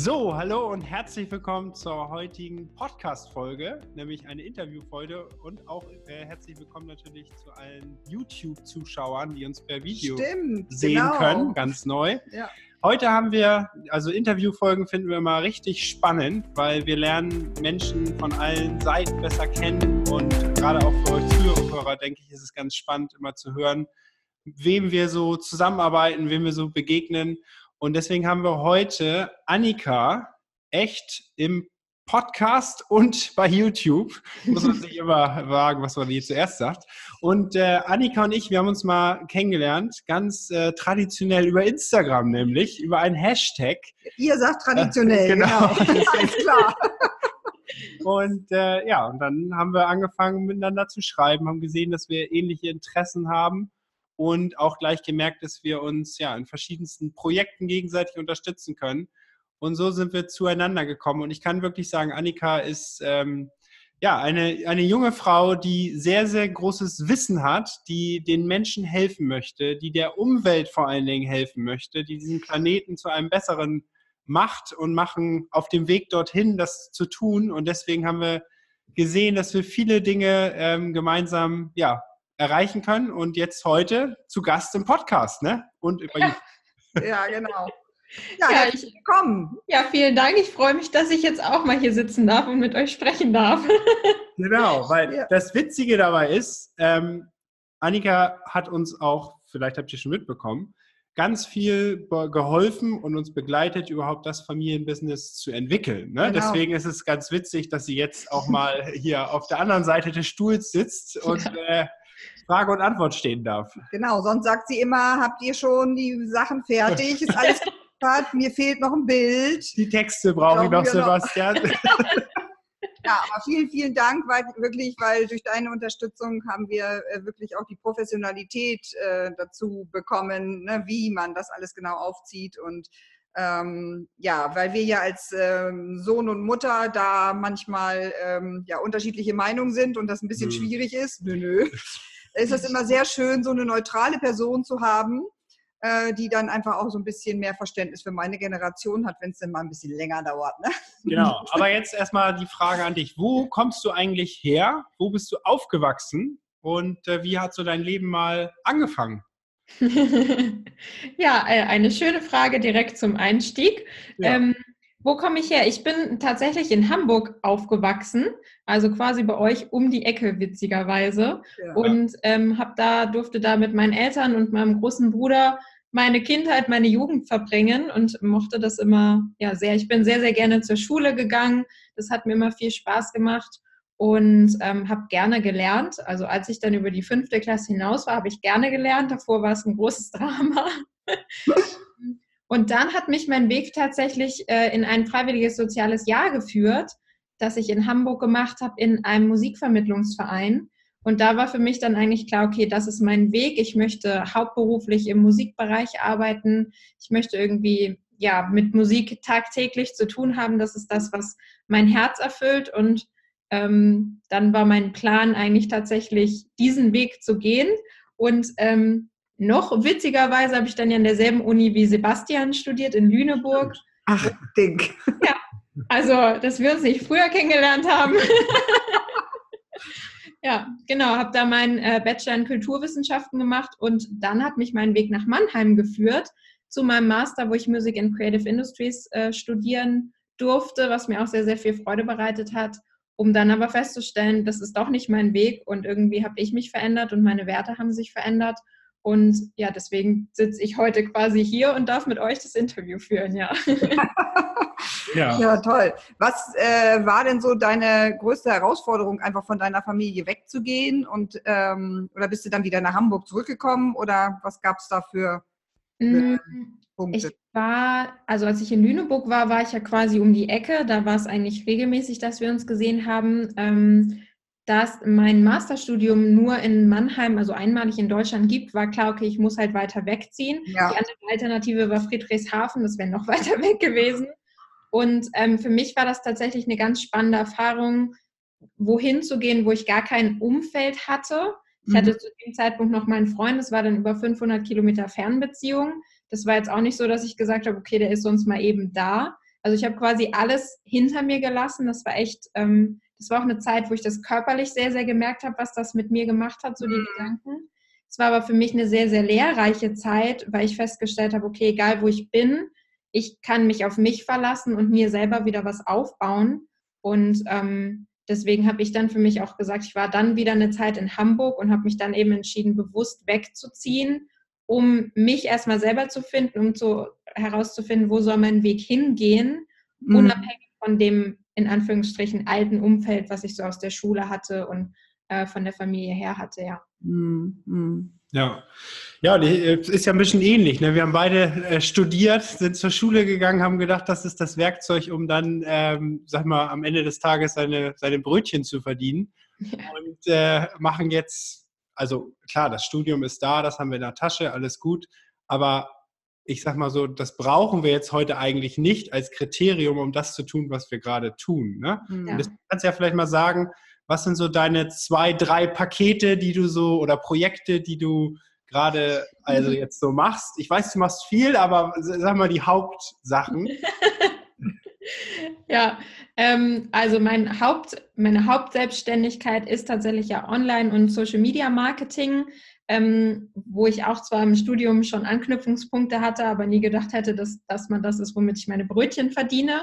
So, hallo und herzlich willkommen zur heutigen Podcast-Folge, nämlich eine Interviewfolge und auch äh, herzlich willkommen natürlich zu allen YouTube-Zuschauern, die uns per Video Stimmt, sehen genau. können, ganz neu. Ja. Heute haben wir, also Interviewfolgen finden wir immer richtig spannend, weil wir lernen Menschen von allen Seiten besser kennen und gerade auch für euch Zuhörer, denke ich, ist es ganz spannend, immer zu hören, wem wir so zusammenarbeiten, wem wir so begegnen. Und deswegen haben wir heute Annika echt im Podcast und bei YouTube. Muss man sich immer wagen, was man hier zuerst sagt. Und äh, Annika und ich, wir haben uns mal kennengelernt, ganz äh, traditionell über Instagram nämlich, über einen Hashtag. Ihr sagt traditionell, Genau. genau. Alles klar. Und äh, ja, und dann haben wir angefangen miteinander zu schreiben, haben gesehen, dass wir ähnliche Interessen haben und auch gleich gemerkt, dass wir uns ja in verschiedensten Projekten gegenseitig unterstützen können. Und so sind wir zueinander gekommen. Und ich kann wirklich sagen, Annika ist ähm, ja eine, eine junge Frau, die sehr, sehr großes Wissen hat, die den Menschen helfen möchte, die der Umwelt vor allen Dingen helfen möchte, die diesen Planeten zu einem besseren macht und machen auf dem Weg dorthin, das zu tun. Und deswegen haben wir gesehen, dass wir viele Dinge ähm, gemeinsam ja, erreichen können. Und jetzt heute zu Gast im Podcast, ne? Und über Ja. Ja, genau. Ja, Ja, herzlich ich- willkommen. Ja, vielen Dank. Ich freue mich, dass ich jetzt auch mal hier sitzen darf und mit euch sprechen darf. Genau, weil Ja. das Witzige dabei ist, ähm, Annika hat uns auch, vielleicht habt ihr schon mitbekommen, ganz viel geholfen und uns begleitet, überhaupt das Familienbusiness zu entwickeln. Ne? Genau. Deswegen ist es ganz witzig, dass sie jetzt auch mal hier auf der anderen Seite des Stuhls sitzt und äh, Frage und Antwort stehen darf. Genau, sonst sagt sie immer, habt ihr schon die Sachen fertig? Ist alles geliefert? Mir fehlt noch ein Bild. Die Texte brauche ich noch. Sebastian. Ja, aber vielen, vielen Dank, weil wirklich, weil durch deine Unterstützung haben wir äh, wirklich auch die Professionalität äh, dazu bekommen, ne, wie man das alles genau aufzieht und ähm, ja, weil wir ja als ähm, Sohn und Mutter da manchmal ähm, ja unterschiedliche Meinungen sind und das ein bisschen Nö. schwierig ist. Nö, nö. Ist es immer sehr schön, so eine neutrale Person zu haben, äh, die dann einfach auch so ein bisschen mehr Verständnis für meine Generation hat, wenn es dann mal ein bisschen länger dauert. Ne? Genau, aber jetzt erstmal die Frage an dich. Wo kommst du eigentlich her? Wo bist du aufgewachsen? Und äh, wie hat so dein Leben mal angefangen? ja, äh, eine schöne Frage direkt zum Einstieg. Ja. Ähm, wo komme ich her? Ich bin tatsächlich in Hamburg aufgewachsen, also quasi bei euch um die Ecke, witzigerweise. Ja. Und ähm, hab da, durfte da mit meinen Eltern und meinem großen Bruder meine Kindheit, meine Jugend verbringen und mochte das immer ja sehr. Ich bin sehr, sehr gerne zur Schule gegangen. Das hat mir immer viel Spaß gemacht und ähm, habe gerne gelernt. Also als ich dann über die fünfte Klasse hinaus war, habe ich gerne gelernt. Davor war es ein großes Drama. Und dann hat mich mein Weg tatsächlich äh, in ein freiwilliges soziales Jahr geführt, das ich in Hamburg gemacht habe in einem Musikvermittlungsverein. Und da war für mich dann eigentlich klar, okay, das ist mein Weg. Ich möchte hauptberuflich im Musikbereich arbeiten. Ich möchte irgendwie ja mit Musik tagtäglich zu tun haben. Das ist das, was mein Herz erfüllt. Und ähm, dann war mein Plan eigentlich tatsächlich, diesen Weg zu gehen. Und ähm, noch witzigerweise habe ich dann ja an derselben Uni wie Sebastian studiert in Lüneburg. Ach, Ding. Also, dass wir uns nicht früher kennengelernt haben. ja, genau, habe da meinen äh, Bachelor in Kulturwissenschaften gemacht und dann hat mich mein Weg nach Mannheim geführt zu meinem Master, wo ich Music and Creative Industries äh, studieren durfte, was mir auch sehr, sehr viel Freude bereitet hat, um dann aber festzustellen, das ist doch nicht mein Weg und irgendwie habe ich mich verändert und meine Werte haben sich verändert. Und ja, deswegen sitze ich heute quasi hier und darf mit euch das Interview führen, ja. Ja. Ja, toll. Was äh, war denn so deine größte Herausforderung, einfach von deiner Familie wegzugehen? Und ähm, oder bist du dann wieder nach Hamburg zurückgekommen oder was gab es da für Mm, Punkte? Ich war, also als ich in Lüneburg war, war ich ja quasi um die Ecke. Da war es eigentlich regelmäßig, dass wir uns gesehen haben. Ähm, da es mein Masterstudium nur in Mannheim, also einmalig in Deutschland gibt, war klar, okay, ich muss halt weiter wegziehen. ja, Die andere Alternative war Friedrichshafen, das wäre noch weiter weg gewesen. Und ähm, für mich war das tatsächlich eine ganz spannende Erfahrung, wohin zu gehen, wo ich gar kein Umfeld hatte. Ich Mhm. hatte zu dem Zeitpunkt noch meinen Freund, das war dann über 500 Kilometer Fernbeziehung. Das war jetzt auch nicht so, dass ich gesagt habe, okay, der ist sonst mal eben da. Also ich habe quasi alles hinter mir gelassen. Das war echt, ähm, das war auch eine Zeit, wo ich das körperlich sehr, sehr gemerkt habe, was das mit mir gemacht hat, so die mhm. Gedanken. Es war aber für mich eine sehr, sehr lehrreiche Zeit, weil ich festgestellt habe, okay, egal wo ich bin, ich kann mich auf mich verlassen und mir selber wieder was aufbauen. Und ähm, deswegen habe ich dann für mich auch gesagt, ich war dann wieder eine Zeit in Hamburg und habe mich dann eben entschieden, bewusst wegzuziehen, um mich erstmal selber zu finden, um zu, herauszufinden, wo soll mein Weg hingehen, mhm. unabhängig von dem in Anführungsstrichen alten Umfeld, was ich so aus der Schule hatte und äh, von der Familie her hatte, ja. Mhm. mhm. Ja, ja, äh, ist ja ein bisschen ähnlich. Ne? Wir haben beide äh, studiert, sind zur Schule gegangen, haben gedacht, das ist das Werkzeug, um dann, ähm, sag mal, am Ende des Tages seine, seine Brötchen zu verdienen. Ja. Und äh, machen jetzt, also klar, das Studium ist da, das haben wir in der Tasche, alles gut. Aber ich sag mal so, das brauchen wir jetzt heute eigentlich nicht als Kriterium, um das zu tun, was wir gerade tun. Ne? Ja. Und das kannst du ja vielleicht mal sagen, was sind so deine zwei, drei Pakete, die du so oder Projekte, die du gerade also jetzt so machst? Ich weiß, du machst viel, aber sag mal die Hauptsachen. ja, ähm, also mein Haupt, meine Hauptselbstständigkeit ist tatsächlich ja Online- und Social-Media-Marketing, ähm, wo ich auch zwar im Studium schon Anknüpfungspunkte hatte, aber nie gedacht hätte, dass, dass man das ist, womit ich meine Brötchen verdiene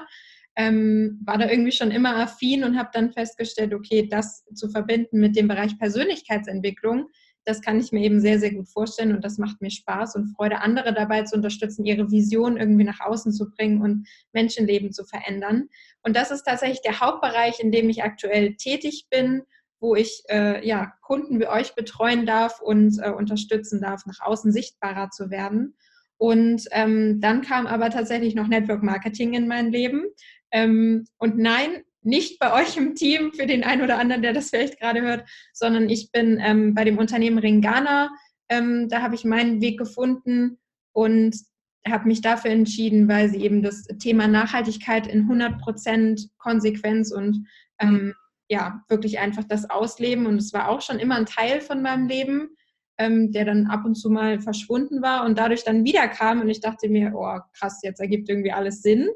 ähm, war da irgendwie schon immer affin und habe dann festgestellt, okay, das zu verbinden mit dem Bereich Persönlichkeitsentwicklung, das kann ich mir eben sehr, sehr gut vorstellen und das macht mir Spaß und Freude, andere dabei zu unterstützen, ihre Vision irgendwie nach außen zu bringen und Menschenleben zu verändern. Und das ist tatsächlich der Hauptbereich, in dem ich aktuell tätig bin, wo ich äh, ja, Kunden wie euch betreuen darf und äh, unterstützen darf, nach außen sichtbarer zu werden. Und ähm, dann kam aber tatsächlich noch Network Marketing in mein Leben. Ähm, und nein, nicht bei euch im Team, für den einen oder anderen, der das vielleicht gerade hört, sondern ich bin ähm, bei dem Unternehmen Ringana. Ähm, da habe ich meinen Weg gefunden und habe mich dafür entschieden, weil sie eben das Thema Nachhaltigkeit in 100% Konsequenz und ähm, ja, wirklich einfach das ausleben. Und es war auch schon immer ein Teil von meinem Leben, ähm, der dann ab und zu mal verschwunden war und dadurch dann wiederkam. Und ich dachte mir, oh krass, jetzt ergibt irgendwie alles Sinn.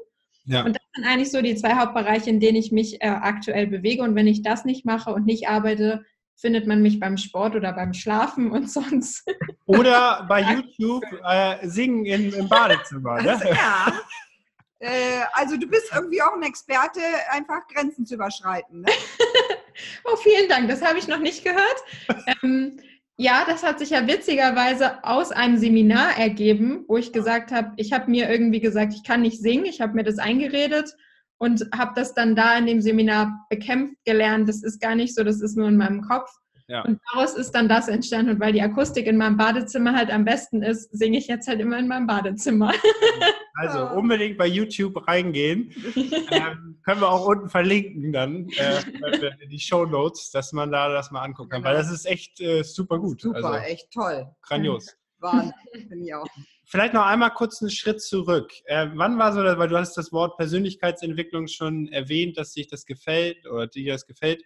Ja. Und das sind eigentlich so die zwei Hauptbereiche, in denen ich mich äh, aktuell bewege. Und wenn ich das nicht mache und nicht arbeite, findet man mich beim Sport oder beim Schlafen und sonst. Oder bei YouTube äh, singen in, im Badezimmer. Ne? Also, ja. Äh, also du bist irgendwie auch ein Experte, einfach Grenzen zu überschreiten. Ne? oh, vielen Dank. Das habe ich noch nicht gehört. ähm, ja, das hat sich ja witzigerweise aus einem Seminar ergeben, wo ich gesagt habe, ich habe mir irgendwie gesagt, ich kann nicht singen, ich habe mir das eingeredet und habe das dann da in dem Seminar bekämpft gelernt. Das ist gar nicht so, das ist nur in meinem Kopf. Ja. Und daraus ist dann das entstanden. Und weil die Akustik in meinem Badezimmer halt am besten ist, singe ich jetzt halt immer in meinem Badezimmer. Also unbedingt bei YouTube reingehen. ähm, können wir auch unten verlinken dann äh, in die Show Notes, dass man da das mal angucken kann. Weil das ist echt äh, super gut. Super, also, echt toll. Grandios. Wahnsinn, finde ich auch. Vielleicht noch einmal kurz einen Schritt zurück. Äh, wann war so, weil du hast das Wort Persönlichkeitsentwicklung schon erwähnt, dass sich das gefällt oder dir das gefällt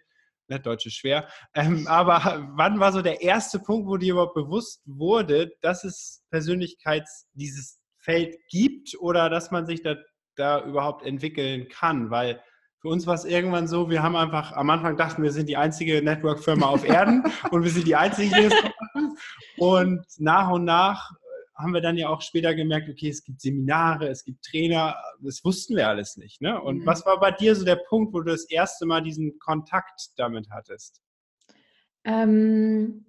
ne, Deutsch ist schwer. Ähm, aber wann war so der erste Punkt, wo dir überhaupt bewusst wurde, dass es Persönlichkeits dieses Feld gibt oder dass man sich da, da überhaupt entwickeln kann? Weil für uns war es irgendwann so, wir haben einfach, am Anfang dachten wir sind die einzige Network-Firma auf Erden und wir sind die einzigen, die das machen. Und nach und nach haben wir dann ja auch später gemerkt, okay, es gibt Seminare, es gibt Trainer, das wussten wir alles nicht. Ne? Und mhm. was war bei dir so der Punkt, wo du das erste Mal diesen Kontakt damit hattest? Ähm,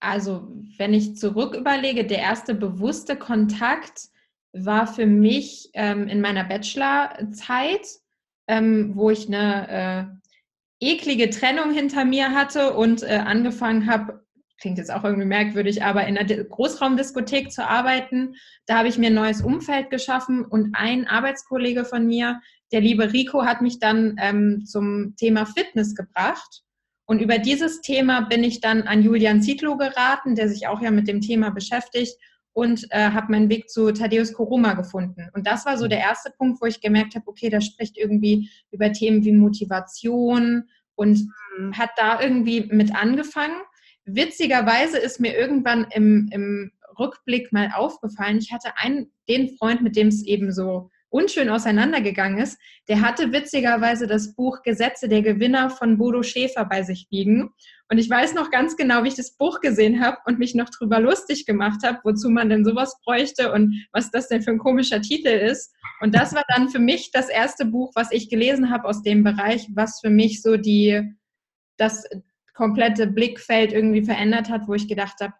also, wenn ich zurück überlege, der erste bewusste Kontakt war für mich ähm, in meiner Bachelorzeit, ähm, wo ich eine äh, eklige Trennung hinter mir hatte und äh, angefangen habe, klingt jetzt auch irgendwie merkwürdig, aber in einer Großraumdiskothek zu arbeiten, da habe ich mir ein neues Umfeld geschaffen und ein Arbeitskollege von mir, der liebe Rico, hat mich dann ähm, zum Thema Fitness gebracht. Und über dieses Thema bin ich dann an Julian Zietlow geraten, der sich auch ja mit dem Thema beschäftigt und äh, habe meinen Weg zu Thaddeus Koroma gefunden. Und das war so der erste Punkt, wo ich gemerkt habe, okay, der spricht irgendwie über Themen wie Motivation und mhm. hat da irgendwie mit angefangen. Witzigerweise ist mir irgendwann im, im Rückblick mal aufgefallen, ich hatte einen, den Freund, mit dem es eben so unschön auseinandergegangen ist, der hatte witzigerweise das Buch Gesetze der Gewinner von Bodo Schäfer bei sich liegen. Und ich weiß noch ganz genau, wie ich das Buch gesehen habe und mich noch drüber lustig gemacht habe, wozu man denn sowas bräuchte und was das denn für ein komischer Titel ist. Und das war dann für mich das erste Buch, was ich gelesen habe aus dem Bereich, was für mich so die, das komplette Blickfeld irgendwie verändert hat, wo ich gedacht habe,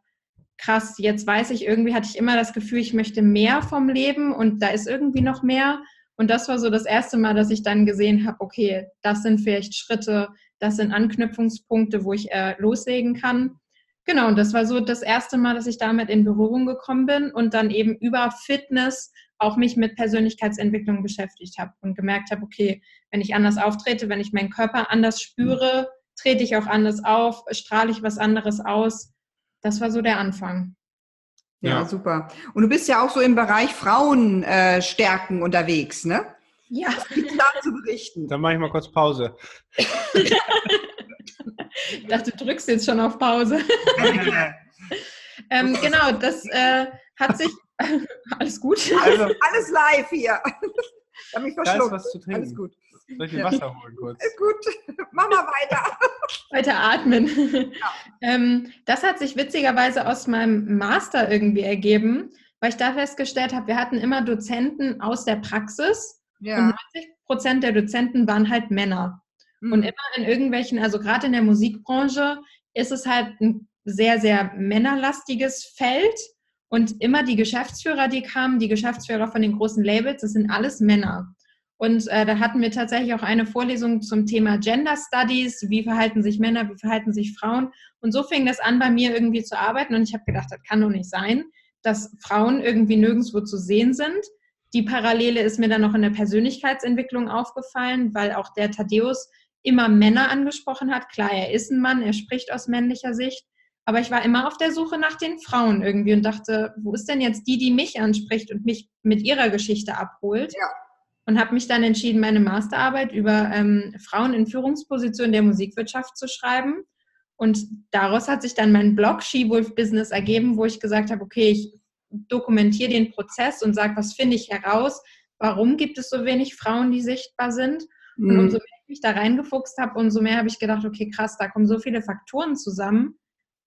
krass, jetzt weiß ich, irgendwie hatte ich immer das Gefühl, ich möchte mehr vom Leben und da ist irgendwie noch mehr. Und das war so das erste Mal, dass ich dann gesehen habe, okay, das sind vielleicht Schritte, das sind Anknüpfungspunkte, wo ich äh, loslegen kann. Genau, und das war so das erste Mal, dass ich damit in Berührung gekommen bin und dann eben über Fitness auch mich mit Persönlichkeitsentwicklung beschäftigt habe und gemerkt habe, okay, wenn ich anders auftrete, wenn ich meinen Körper anders spüre, trete ich auch anders auf, strahle ich was anderes aus das war so der Anfang. Ja, ja. super. Und du bist ja auch so im Bereich Frauenstärken äh, unterwegs, ne? Ja. Was gibt's da zu berichten? Dann mache ich mal kurz Pause. ich dachte, du drückst jetzt schon auf Pause. ähm, genau, das äh, hat sich. alles gut? Also, alles live hier. Ich habe mich verschluckt. Da ist was zu trinken. Alles gut. Soll ich mir Wasser holen kurz? Ist gut. Mach mal weiter. Weiter atmen. Ja. ähm, das hat sich witzigerweise aus meinem Master irgendwie ergeben, weil ich da festgestellt habe, wir hatten immer Dozenten aus der Praxis ja. und 90 Prozent der Dozenten waren halt Männer. Mhm. Und immer in irgendwelchen, also gerade in der Musikbranche, ist es halt ein sehr, sehr männerlastiges Feld. Und immer die Geschäftsführer, die kamen, die Geschäftsführer von den großen Labels, das sind alles Männer. Und äh, da hatten wir tatsächlich auch eine Vorlesung zum Thema Gender Studies, wie verhalten sich Männer, wie verhalten sich Frauen. Und so fing das an, bei mir irgendwie zu arbeiten. Und ich habe gedacht, das kann doch nicht sein, dass Frauen irgendwie nirgendwo zu sehen sind. Die Parallele ist mir dann noch in der Persönlichkeitsentwicklung aufgefallen, weil auch der Thaddeus immer Männer angesprochen hat. Klar, er ist ein Mann, er spricht aus männlicher Sicht. Aber ich war immer auf der Suche nach den Frauen irgendwie und dachte, wo ist denn jetzt die, die mich anspricht und mich mit ihrer Geschichte abholt? Ja und habe mich dann entschieden, meine Masterarbeit über ähm, Frauen in Führungspositionen der Musikwirtschaft zu schreiben. Und daraus hat sich dann mein Blog Skewolf Business ergeben, wo ich gesagt habe, okay, ich dokumentiere den Prozess und sage, was finde ich heraus, warum gibt es so wenig Frauen, die sichtbar sind. Mhm. Und umso mehr ich mich da reingefuchst habe, umso mehr habe ich gedacht, okay, krass, da kommen so viele Faktoren zusammen,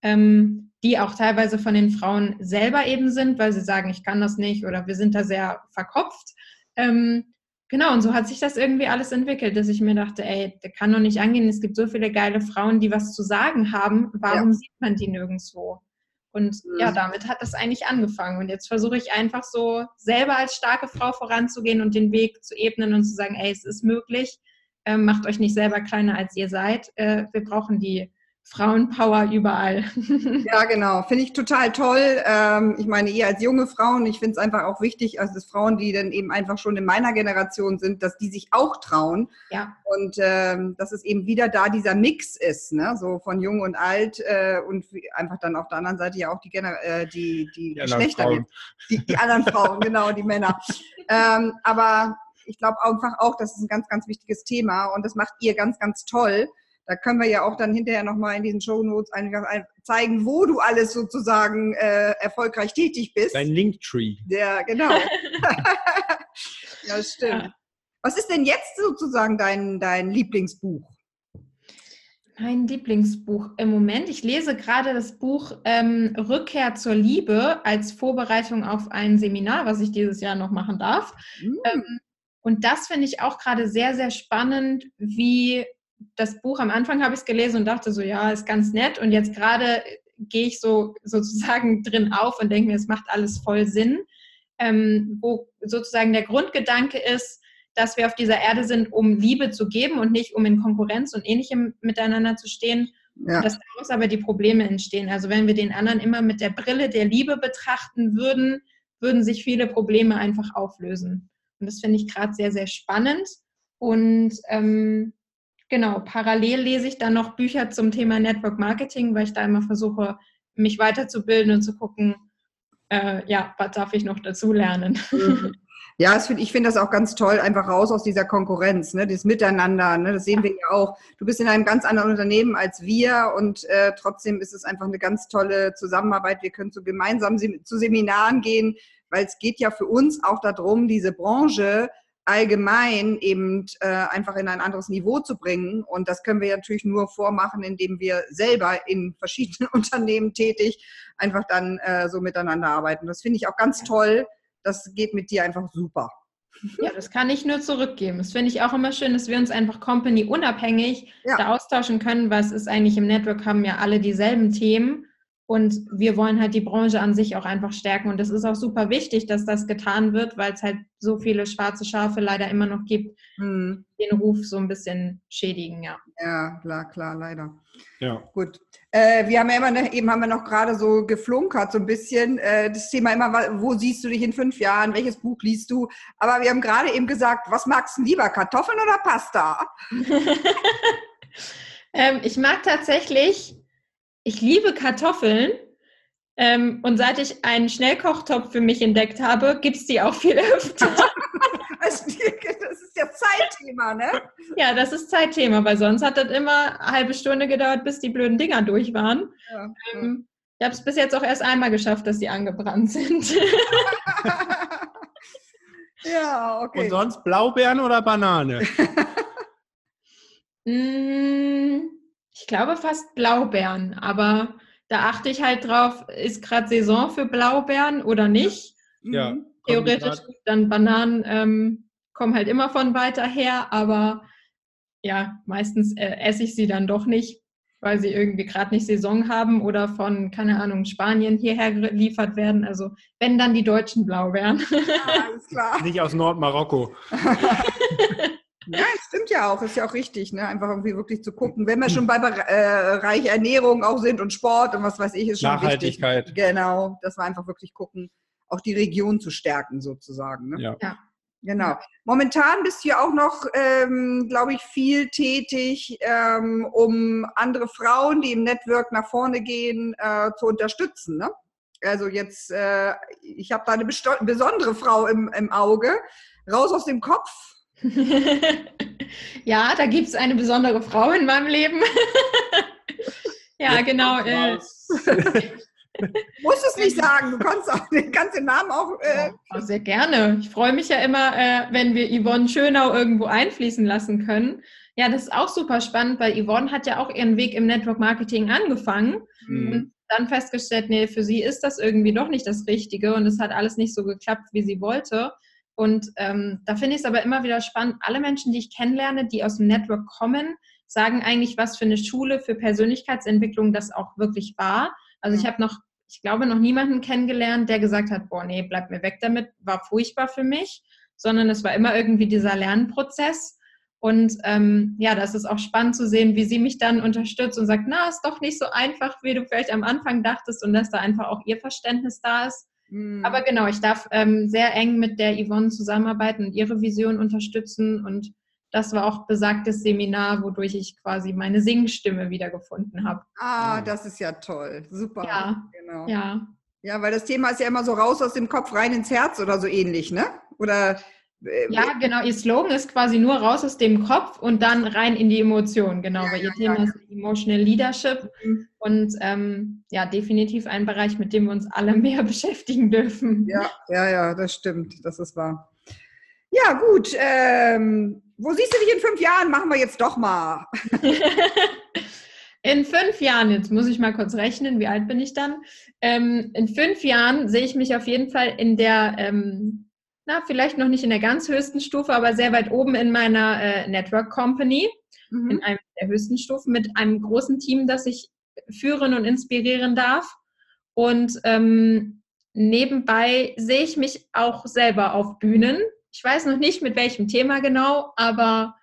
ähm, die auch teilweise von den Frauen selber eben sind, weil sie sagen, ich kann das nicht oder wir sind da sehr verkopft. Ähm, Genau, und so hat sich das irgendwie alles entwickelt, dass ich mir dachte, ey, der kann doch nicht angehen, es gibt so viele geile Frauen, die was zu sagen haben, warum ja. sieht man die nirgendwo? Und mhm. ja, damit hat das eigentlich angefangen. Und jetzt versuche ich einfach so selber als starke Frau voranzugehen und den Weg zu ebnen und zu sagen, ey, es ist möglich, ähm, macht euch nicht selber kleiner als ihr seid. Äh, wir brauchen die Frauenpower überall. ja, genau. Finde ich total toll. Ähm, ich meine, ihr als junge Frauen, ich finde es einfach auch wichtig, also dass Frauen, die dann eben einfach schon in meiner Generation sind, dass die sich auch trauen. Ja. Und ähm, dass es eben wieder da dieser Mix ist, ne? so von jung und alt äh, und einfach dann auf der anderen Seite ja auch die, Gener äh, die, die, die Geschlechter gibt. Die, die anderen Frauen, genau, die Männer. Ähm, aber ich glaube einfach auch, das ist ein ganz, ganz wichtiges Thema und das macht ihr ganz, ganz toll. Da können wir ja auch dann hinterher nochmal in diesen Show Notes einfach zeigen, wo du alles sozusagen äh, erfolgreich tätig bist. Dein Linktree. Ja, genau. ja, stimmt. Ja. Was ist denn jetzt sozusagen dein, dein Lieblingsbuch? Mein Lieblingsbuch im Moment. Ich lese gerade das Buch ähm, Rückkehr zur Liebe als Vorbereitung auf ein Seminar, was ich dieses Jahr noch machen darf. Mm. Ähm, und das finde ich auch gerade sehr, sehr spannend, wie das Buch am Anfang habe ich es gelesen und dachte so, ja, ist ganz nett. Und jetzt gerade gehe ich so sozusagen drin auf und denke mir, es macht alles voll Sinn. Ähm, wo sozusagen der Grundgedanke ist, dass wir auf dieser Erde sind, um Liebe zu geben und nicht um in Konkurrenz und ähnlichem miteinander zu stehen. Ja. Dass daraus aber die Probleme entstehen. Also wenn wir den anderen immer mit der Brille der Liebe betrachten würden, würden sich viele Probleme einfach auflösen. Und das finde ich gerade sehr, sehr spannend. Und ähm, Genau, parallel lese ich dann noch Bücher zum Thema Network Marketing, weil ich da immer versuche, mich weiterzubilden und zu gucken, äh, ja, was darf ich noch dazu lernen. Mhm. Ja, ich finde das auch ganz toll, einfach raus aus dieser Konkurrenz, ne, das Miteinander, ne, das sehen wir ja auch. Du bist in einem ganz anderen Unternehmen als wir und äh, trotzdem ist es einfach eine ganz tolle Zusammenarbeit. Wir können so gemeinsam zu Seminaren gehen, weil es geht ja für uns auch darum, diese Branche allgemein eben äh, einfach in ein anderes Niveau zu bringen. Und das können wir natürlich nur vormachen, indem wir selber in verschiedenen Unternehmen tätig einfach dann äh, so miteinander arbeiten. Das finde ich auch ganz toll. Das geht mit dir einfach super. Ja, das kann ich nur zurückgeben. Das finde ich auch immer schön, dass wir uns einfach company unabhängig ja. da austauschen können, was ist eigentlich im Network, haben ja alle dieselben Themen und wir wollen halt die Branche an sich auch einfach stärken. Und es ist auch super wichtig, dass das getan wird, weil es halt so viele schwarze Schafe leider immer noch gibt, mhm. den Ruf so ein bisschen schädigen, ja. Ja, klar, klar, leider. Ja. Gut. Äh, wir haben ja immer, ne, eben haben wir noch gerade so geflunkert, so ein bisschen. Äh, das Thema immer, wo siehst du dich in fünf Jahren? Welches Buch liest du? Aber wir haben gerade eben gesagt, was magst du lieber, Kartoffeln oder Pasta? ähm, ich mag tatsächlich ich liebe Kartoffeln. Ähm, und seit ich einen Schnellkochtopf für mich entdeckt habe, gibt es die auch viel öfter. das ist ja Zeitthema, ne? Ja, das ist Zeitthema, weil sonst hat das immer eine halbe Stunde gedauert, bis die blöden Dinger durch waren. Ja, ähm, ich habe es bis jetzt auch erst einmal geschafft, dass die angebrannt sind. ja, okay. Und sonst Blaubeeren oder Banane? mmh. Ich glaube fast Blaubeeren, aber da achte ich halt drauf, ist gerade Saison für Blaubeeren oder nicht. Ja. Mhm. Theoretisch dann Bananen ähm, kommen halt immer von weiter her, aber ja, meistens äh, esse ich sie dann doch nicht, weil sie irgendwie gerade nicht Saison haben oder von, keine Ahnung, Spanien hierher geliefert werden. Also wenn dann die deutschen Blaubeeren. Ja, alles klar. nicht aus Nordmarokko. Ja, es stimmt ja auch, ist ja auch richtig, ne? Einfach irgendwie wirklich zu gucken, wenn wir schon bei äh, Bereich Ernährung auch sind und Sport und was weiß ich, ist schon Nachhaltigkeit. Wichtig. Genau, dass wir einfach wirklich gucken, auch die Region zu stärken sozusagen. Ne? Ja. ja. Genau. Momentan bist du ja auch noch, ähm, glaube ich, viel tätig, ähm, um andere Frauen, die im Network nach vorne gehen, äh, zu unterstützen. Ne? Also jetzt, äh, ich habe da eine besondere Frau im, im Auge. Raus aus dem Kopf, ja, da gibt es eine besondere Frau in meinem Leben. ja, genau. Äh, Musst es nicht sagen, du kannst, auch, den Namen auch. Äh ja, sehr gerne. Ich freue mich ja immer, äh, wenn wir Yvonne Schönau irgendwo einfließen lassen können. Ja, das ist auch super spannend, weil Yvonne hat ja auch ihren Weg im Network Marketing angefangen mhm. und dann festgestellt, nee, für sie ist das irgendwie doch nicht das Richtige und es hat alles nicht so geklappt, wie sie wollte. Und ähm, da finde ich es aber immer wieder spannend. Alle Menschen, die ich kennenlerne, die aus dem Network kommen, sagen eigentlich, was für eine Schule für Persönlichkeitsentwicklung das auch wirklich war. Also ich habe noch, ich glaube, noch niemanden kennengelernt, der gesagt hat, boah, nee, bleib mir weg damit, war furchtbar für mich, sondern es war immer irgendwie dieser Lernprozess. Und ähm, ja, das ist auch spannend zu sehen, wie sie mich dann unterstützt und sagt, na, ist doch nicht so einfach, wie du vielleicht am Anfang dachtest und dass da einfach auch ihr Verständnis da ist. Mhm. Aber genau, ich darf ähm, sehr eng mit der Yvonne zusammenarbeiten und ihre Vision unterstützen. Und das war auch besagtes Seminar, wodurch ich quasi meine Singstimme wiedergefunden habe. Ah, das ist ja toll. Super. Ja, genau. Ja. Ja, weil das Thema ist ja immer so raus aus dem Kopf rein ins Herz oder so ähnlich, ne? Oder ja, genau. Ihr Slogan ist quasi nur raus aus dem Kopf und dann rein in die Emotionen. Genau, ja, weil ihr ja, Thema ja. ist Emotional Leadership mhm. und ähm, ja, definitiv ein Bereich, mit dem wir uns alle mehr beschäftigen dürfen. Ja, ja, ja, das stimmt. Das ist wahr. Ja, gut. Ähm, wo siehst du dich in fünf Jahren? Machen wir jetzt doch mal. in fünf Jahren, jetzt muss ich mal kurz rechnen, wie alt bin ich dann? Ähm, in fünf Jahren sehe ich mich auf jeden Fall in der ähm, na, vielleicht noch nicht in der ganz höchsten Stufe, aber sehr weit oben in meiner äh, Network Company, mhm. in einem der höchsten Stufen, mit einem großen Team, das ich führen und inspirieren darf. Und ähm, nebenbei sehe ich mich auch selber auf Bühnen. Ich weiß noch nicht, mit welchem Thema genau, aber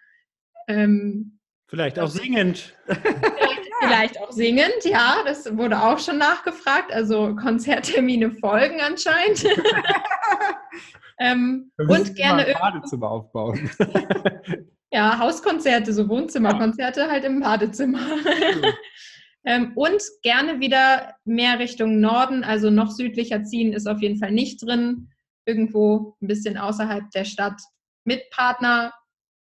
ähm, vielleicht auch singend. Vielleicht, vielleicht auch singend, ja, das wurde auch schon nachgefragt. Also Konzerttermine folgen anscheinend. Ähm, und gerne ein Badezimmer aufbauen. ja, Hauskonzerte, so Wohnzimmerkonzerte halt im Badezimmer. ähm, und gerne wieder mehr Richtung Norden, also noch südlicher ziehen ist auf jeden Fall nicht drin. Irgendwo ein bisschen außerhalb der Stadt mit Partner.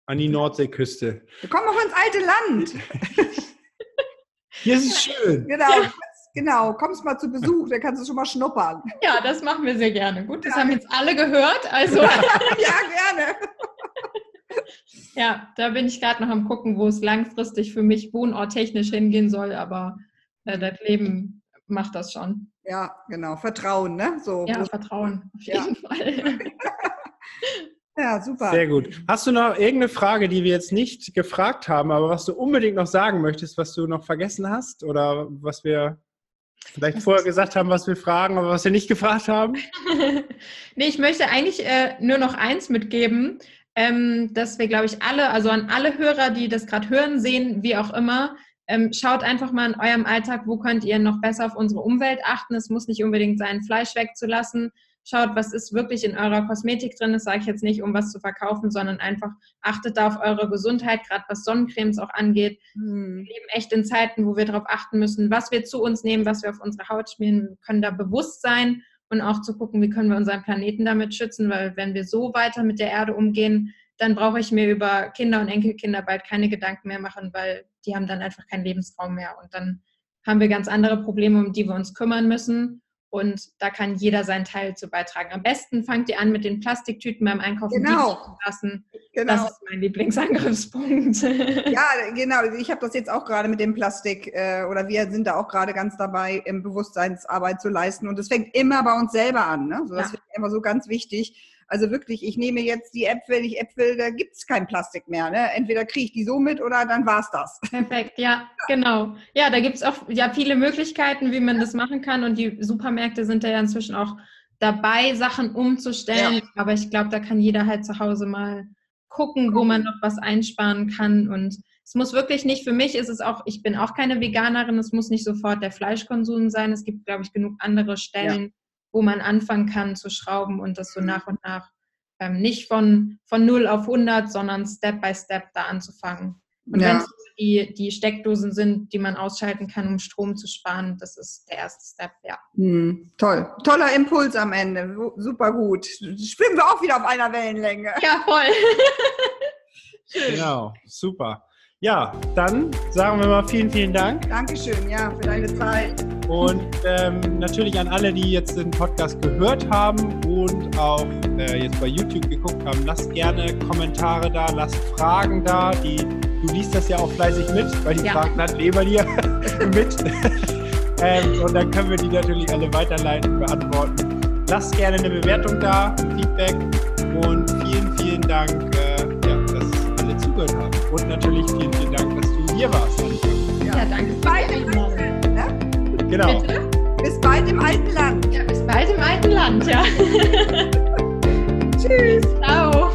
An die Nordseeküste. Wir kommen auch ins alte Land. Hier ist es schön. Genau. Ja. Genau, kommst mal zu Besuch, dann kannst du schon mal schnuppern. Ja, das machen wir sehr gerne. Gut, das ja. haben jetzt alle gehört. Also. ja, gerne. ja, da bin ich gerade noch am gucken, wo es langfristig für mich wohnorttechnisch hingehen soll, aber äh, das Leben macht das schon. Ja, genau. Vertrauen, ne? So, ja, Vertrauen, auf jeden ja. Fall. Ja, super. Sehr gut. Hast du noch irgendeine Frage, die wir jetzt nicht gefragt haben, aber was du unbedingt noch sagen möchtest, was du noch vergessen hast oder was wir vielleicht was vorher gesagt haben, was wir fragen, aber was wir nicht gefragt haben? nee, ich möchte eigentlich äh, nur noch eins mitgeben, ähm, dass wir, glaube ich, alle, also an alle Hörer, die das gerade hören, sehen, wie auch immer, ähm, schaut einfach mal in eurem Alltag, wo könnt ihr noch besser auf unsere Umwelt achten. Es muss nicht unbedingt sein, Fleisch wegzulassen schaut, was ist wirklich in eurer Kosmetik drin. Das sage ich jetzt nicht, um was zu verkaufen, sondern einfach achtet da auf eure Gesundheit, gerade was Sonnencremes auch angeht. Mhm. Wir leben echt in Zeiten, wo wir darauf achten müssen, was wir zu uns nehmen, was wir auf unsere Haut schmieren. Wir können da bewusst sein und auch zu gucken, wie können wir unseren Planeten damit schützen, weil wenn wir so weiter mit der Erde umgehen, dann brauche ich mir über Kinder und Enkelkinder bald keine Gedanken mehr machen, weil die haben dann einfach keinen Lebensraum mehr und dann haben wir ganz andere Probleme, um die wir uns kümmern müssen. Und da kann jeder seinen Teil zu beitragen. Am besten fangt ihr an mit den Plastiktüten beim Einkaufen genau. zu lassen. Genau. Das ist mein Lieblingsangriffspunkt. Ja, genau. Ich habe das jetzt auch gerade mit dem Plastik äh, oder wir sind da auch gerade ganz dabei, im Bewusstseinsarbeit zu leisten. Und es fängt immer bei uns selber an. Ne? So, das ja. finde ich immer so ganz wichtig also wirklich, ich nehme jetzt die Äpfel, ich Äpfel, da gibt es kein Plastik mehr. Ne? Entweder kriege ich die so mit oder dann war es das. Perfekt, ja, genau. Ja, da gibt es auch ja, viele Möglichkeiten, wie man das machen kann. Und die Supermärkte sind da ja inzwischen auch dabei, Sachen umzustellen. Ja. Aber ich glaube, da kann jeder halt zu Hause mal gucken, wo man noch was einsparen kann. Und es muss wirklich nicht, für mich ist es auch, ich bin auch keine Veganerin, es muss nicht sofort der Fleischkonsum sein. Es gibt, glaube ich, genug andere Stellen, ja wo man anfangen kann zu schrauben und das so mhm. nach und nach ähm, nicht von, von 0 auf 100, sondern Step by Step da anzufangen. Und ja. wenn es die, die Steckdosen sind, die man ausschalten kann, um Strom zu sparen, das ist der erste Step, ja. Hm, toll. Toller Impuls am Ende. Super gut. Schwimmen wir auch wieder auf einer Wellenlänge. Ja, voll. genau, super. Ja, dann sagen wir mal vielen, vielen Dank. Dankeschön, ja, für deine Zeit. Und ähm, natürlich an alle, die jetzt den Podcast gehört haben und auch äh, jetzt bei YouTube geguckt haben, lasst gerne Kommentare da, lasst Fragen da. Die, du liest das ja auch fleißig mit, weil die ja. Fragen dann bei dir mit. ähm, und dann können wir die natürlich alle weiterleiten, beantworten. Lasst gerne eine Bewertung da, Feedback und vielen, vielen Dank, äh, alle zugehört haben. Und natürlich vielen, vielen Dank, dass du hier warst. Ja, ja danke. Bis bald im alten Land. Genau. Bitte? Bis bald im alten Land. Ja, bis bald im alten Land, ja. Tschüss. Ciao.